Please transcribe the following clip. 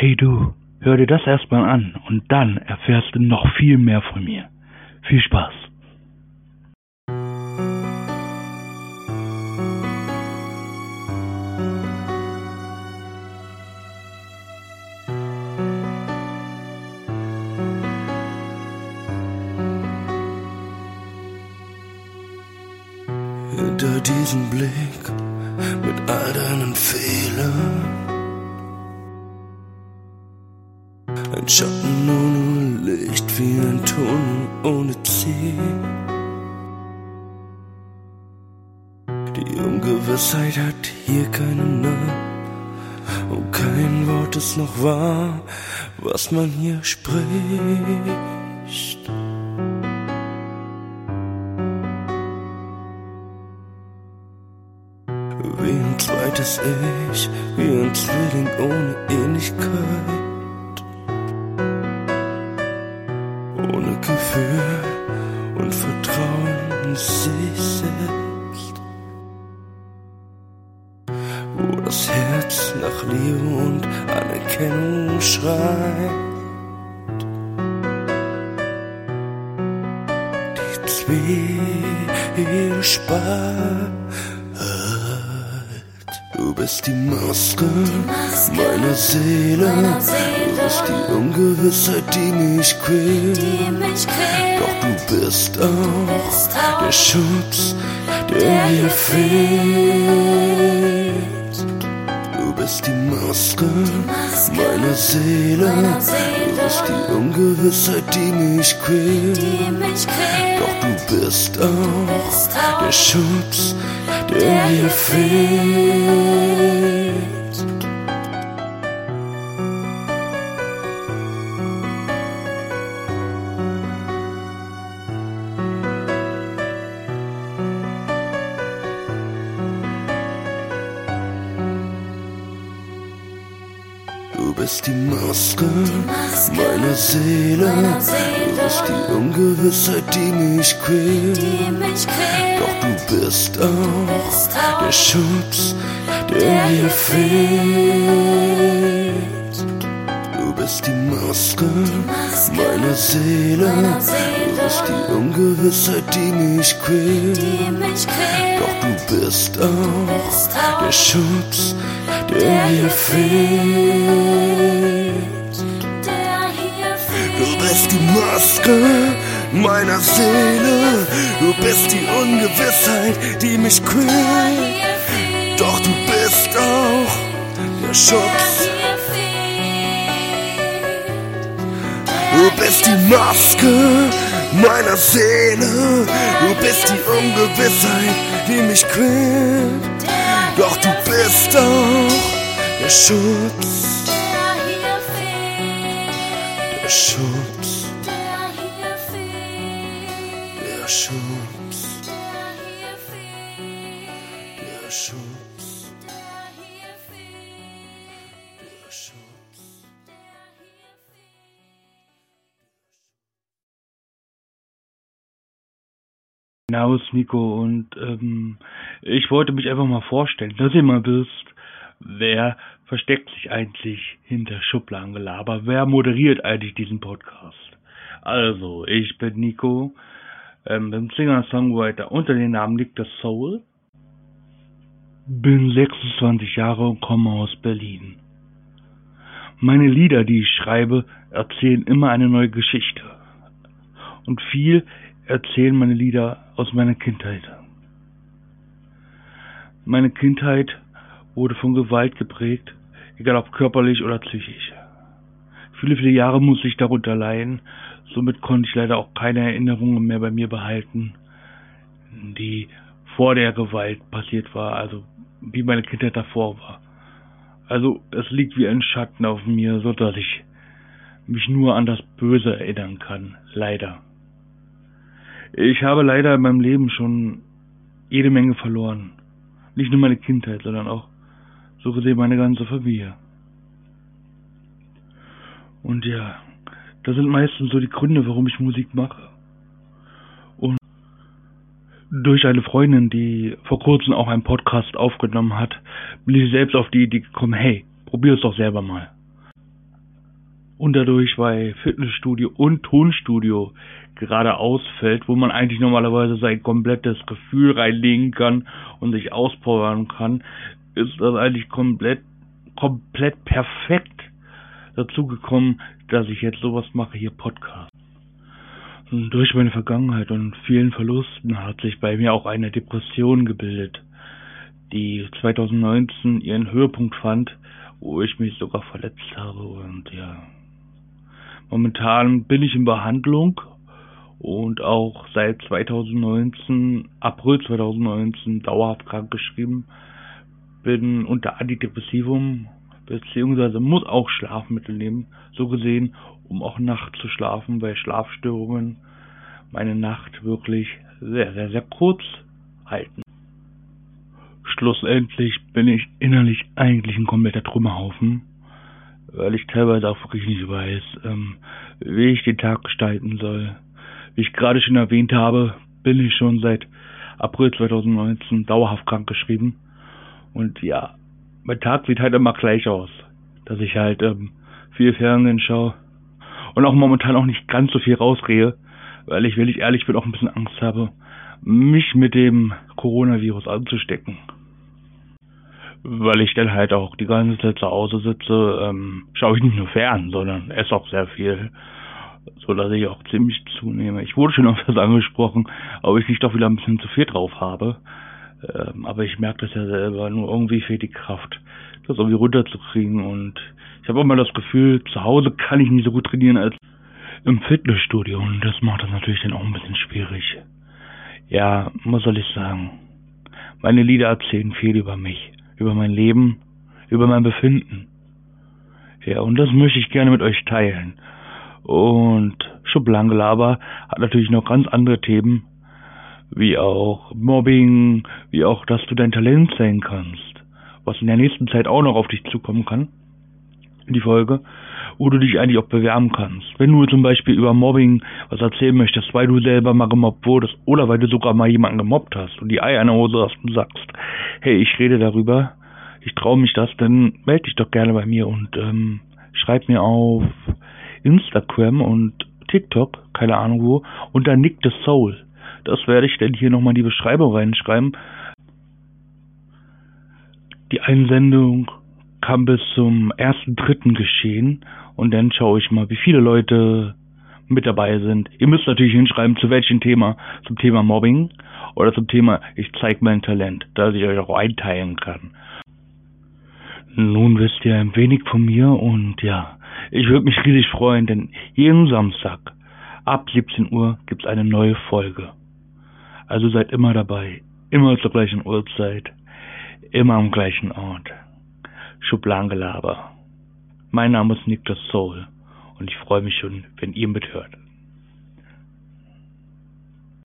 Hey du, hör dir das erstmal an und dann erfährst du noch viel mehr von mir. Viel Spaß. Hinter diesem Blick mit all deinen Fehlern. Ein Schatten ohne Licht wie ein Tunnel ohne Ziel. Die Ungewissheit hat hier keinen Namen und kein Wort ist noch wahr, was man hier spricht. Wie ein zweites Ich, wie ein Zwilling ohne Ähnlichkeit. Ohne Gefühl und Vertrauen in sich selbst. Wo das Herz nach Liebe und Anerkennung schreit. Die Zwiespalt. Du bist die Maske, meiner Seele. Du bist die Ungewissheit, die mich quält. Doch du bist auch der Schutz, der mir fehlt. Du bist die Maske, meiner Seele. Du bist die Ungewissheit, die mich quält. Doch du bist auch der Schutz, der mir fehlt. Du bist die Maske, meiner Seele. Du bist die Ungewissheit, die mich quält. Doch du bist auch der Schutz, der mir fehlt. Du bist die Maske, meiner Seele. Du bist die Ungewissheit, die mich quält. Doch du bist auch der Schutz, der mir fehlt. Du bist die Maske meiner Seele. Du bist die Ungewissheit, die mich quält. Doch du bist auch der Schutz. Du bist die Maske meiner Seele. Du bist die Ungewissheit, die mich quält. Doch du bist auch der Schutz. Der Schutz. Der Schutz. Der Schutz. Servus Nico und ähm, ich wollte mich einfach mal vorstellen, dass ihr mal wisst, wer versteckt sich eigentlich hinter Schubladengelaber, wer moderiert eigentlich diesen Podcast. Also, ich bin Nico, ähm, bin Singer-Songwriter unter dem Namen Nick the Soul, bin 26 Jahre und komme aus Berlin. Meine Lieder, die ich schreibe, erzählen immer eine neue Geschichte. Und viel erzählen meine Lieder aus meiner Kindheit. Meine Kindheit wurde von Gewalt geprägt, egal ob körperlich oder psychisch. Viele, viele Jahre musste ich darunter leiden, somit konnte ich leider auch keine Erinnerungen mehr bei mir behalten, die vor der Gewalt passiert war, also wie meine Kindheit davor war. Also es liegt wie ein Schatten auf mir, so dass ich mich nur an das Böse erinnern kann, leider. Ich habe leider in meinem Leben schon jede Menge verloren. Nicht nur meine Kindheit, sondern auch so gesehen meine ganze Familie. Und ja, das sind meistens so die Gründe, warum ich Musik mache. Und durch eine Freundin, die vor kurzem auch einen Podcast aufgenommen hat, bin ich selbst auf die Idee gekommen, hey, probier es doch selber mal. und dadurch bei Fitnessstudio und Tonstudio gerade ausfällt, wo man eigentlich normalerweise sein komplettes Gefühl reinlegen kann und sich auspowern kann, ist das eigentlich komplett, komplett perfekt dazu gekommen, dass ich jetzt sowas mache, hier Podcast. Und durch meine Vergangenheit und vielen Verlusten hat sich bei mir auch eine Depression gebildet, die 2019 ihren Höhepunkt fand, wo ich mich sogar verletzt habe und ja. Momentan bin ich in Behandlung und auch seit 2019, April 2019 dauerhaft krankgeschrieben, bin unter Antidepressivum beziehungsweise muss auch Schlafmittel nehmen, so gesehen, um auch nachts zu schlafen, weil Schlafstörungen meine Nacht wirklich sehr, sehr, sehr kurz halten. Schlussendlich bin ich innerlich eigentlich ein kompletter Trümmerhaufen, weil ich teilweise auch wirklich nicht weiß, ähm, wie ich den Tag gestalten soll. Wie ich gerade schon erwähnt habe, bin ich schon seit April 2019 dauerhaft krankgeschrieben. Und ja, mein Tag sieht halt immer gleich aus. Dass ich halt ähm, viel Fernsehen schaue und auch momentan auch nicht ganz so viel rausgehe, weil ich, wenn ich ehrlich bin, auch ein bisschen Angst habe, mich mit dem Coronavirus anzustecken weil ich dann halt auch die ganze Zeit zu Hause sitze, ähm, schaue ich nicht nur fern, sondern esse auch sehr viel, so dass ich auch ziemlich zunehme. Ich wurde schon öfters angesprochen, ob ich nicht doch wieder ein bisschen zu viel drauf habe, ähm, aber ich merke das ja selber, nur irgendwie fehlt die Kraft, das irgendwie runterzukriegen und ich habe immer das Gefühl, zu Hause kann ich nicht so gut trainieren als im Fitnessstudio und das macht das natürlich dann auch ein bisschen schwierig. Ja, was soll ich sagen? Meine Lieder erzählen viel über mich über mein Leben, über mein Befinden. Ja, und das möchte ich gerne mit euch teilen. Und Schublankelaber hat natürlich noch ganz andere Themen, wie auch Mobbing, wie auch, dass du dein Talent sein kannst, was in der nächsten Zeit auch noch auf dich zukommen kann, in die Folge, wo du dich eigentlich auch bewerben kannst. Wenn du zum Beispiel über Mobbing was erzählen möchtest, weil du selber mal gemobbt wurdest oder weil du sogar mal jemanden gemobbt hast und die Eier in der Hose hast und sagst, hey, ich rede darüber, ich traue mich das, dann melde dich doch gerne bei mir und ähm, schreib mir auf Instagram und TikTok, keine Ahnung wo, unter Nick the Soul. Das werde ich dann hier nochmal in die Beschreibung reinschreiben. Die Einsendung kann bis zum ersten dritten geschehen und dann schaue ich mal, wie viele Leute mit dabei sind. Ihr müsst natürlich hinschreiben, zu welchem Thema. Zum Thema Mobbing oder zum Thema ich zeige mein Talent, dass ich euch auch einteilen kann. Nun wisst ihr ein wenig von mir und ja, ich würde mich riesig freuen, denn jeden Samstag ab 17 Uhr gibt's eine neue Folge. Also seid immer dabei, immer zur gleichen Uhrzeit, immer am gleichen Ort. Schubladengelaber. Mein Name ist the Soul und ich freue mich schon, wenn ihr mithört.